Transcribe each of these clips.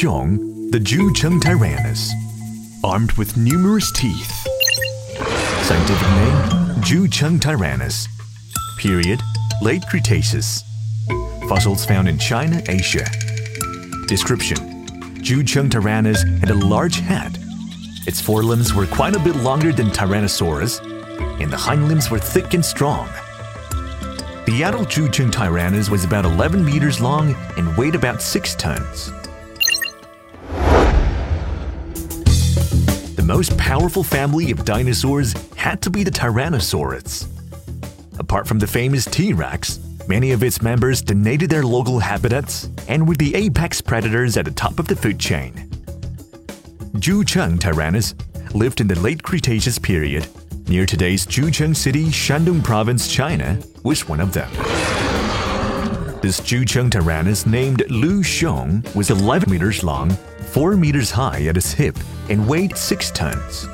The Zhucheng Tyrannus, armed with numerous teeth. Scientific name Zhucheng Tyrannus. Period Late Cretaceous. Fossils found in China, Asia. Description Zhucheng Tyrannus had a large head. Its forelimbs were quite a bit longer than Tyrannosaurus, and the hind limbs were thick and strong. The adult Zhucheng Tyrannus was about 11 meters long and weighed about 6 tons. Most powerful family of dinosaurs had to be the Tyrannosaurids. Apart from the famous T Rex, many of its members donated their local habitats and were the apex predators at the top of the food chain. Zhucheng Tyrannus lived in the late Cretaceous period near today's Zhucheng City, Shandong Province, China, was one of them. This Zhucheng Tyrannus, named Lu Xiong, was 11 meters long, 4 meters high at its hip, and weighed 6 tons.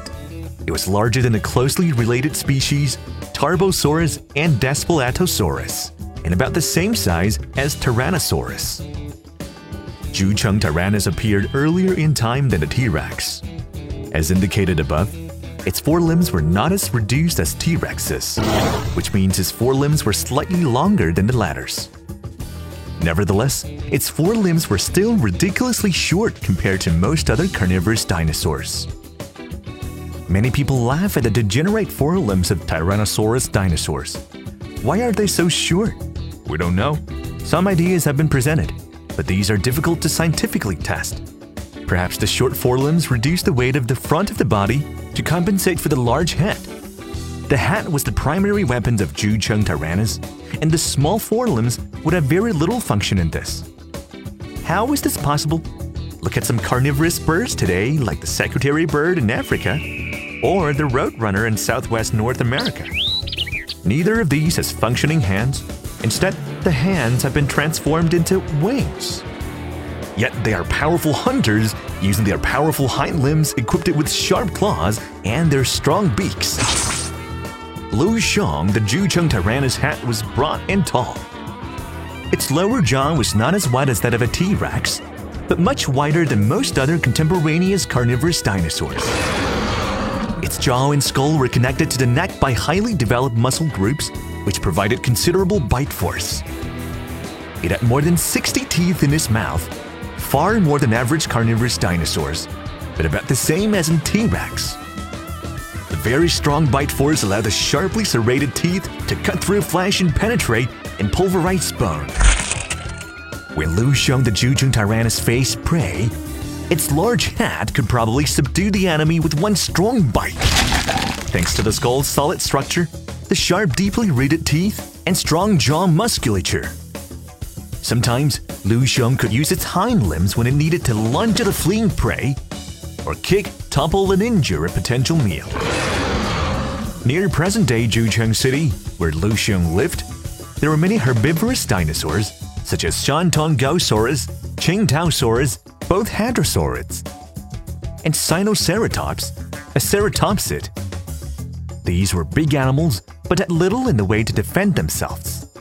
It was larger than the closely related species Tarbosaurus and Daspletosaurus, and about the same size as Tyrannosaurus. Zhucheng Tyrannus appeared earlier in time than the T Rex. As indicated above, its forelimbs were not as reduced as T Rex's, which means its forelimbs were slightly longer than the latter's. Nevertheless, its forelimbs were still ridiculously short compared to most other carnivorous dinosaurs. Many people laugh at the degenerate forelimbs of Tyrannosaurus dinosaurs. Why are they so short? We don't know. Some ideas have been presented, but these are difficult to scientifically test. Perhaps the short forelimbs reduce the weight of the front of the body to compensate for the large head. The hat was the primary weapon of Zhucheng Tyrannus, and the small forelimbs would have very little function in this. How is this possible? Look at some carnivorous birds today, like the secretary bird in Africa, or the roadrunner in southwest North America. Neither of these has functioning hands. Instead, the hands have been transformed into wings. Yet they are powerful hunters using their powerful hind limbs equipped with sharp claws and their strong beaks. Lu Xiong, the Zhucheng Tyrannus hat, was broad and tall. Its lower jaw was not as wide as that of a T Rex, but much wider than most other contemporaneous carnivorous dinosaurs. Its jaw and skull were connected to the neck by highly developed muscle groups, which provided considerable bite force. It had more than 60 teeth in its mouth, far more than average carnivorous dinosaurs, but about the same as in T Rex. Very strong bite force allowed the sharply serrated teeth to cut through flesh and penetrate and pulverize bone. When Lu Xiong the Zhucheng Tyrannus faced prey, its large head could probably subdue the enemy with one strong bite. Thanks to the skull's solid structure, the sharp, deeply rooted teeth, and strong jaw musculature. Sometimes, Lu Xiong could use its hind limbs when it needed to lunge at a fleeing prey, or kick, topple, and injure a potential meal. Near present-day Zhucheng City, where Lu Xiong lived, there were many herbivorous dinosaurs, such as Shantungosaurus, Qingtaosaurus, both hadrosaurids, and Sinoceratops, a ceratopsid. These were big animals, but had little in the way to defend themselves.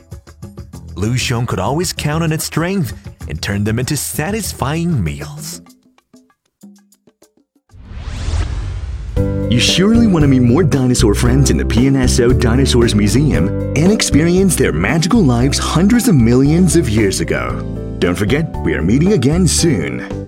Lu Xiong could always count on its strength and turn them into satisfying meals. You surely want to meet more dinosaur friends in the PNSO Dinosaurs Museum and experience their magical lives hundreds of millions of years ago. Don't forget, we are meeting again soon.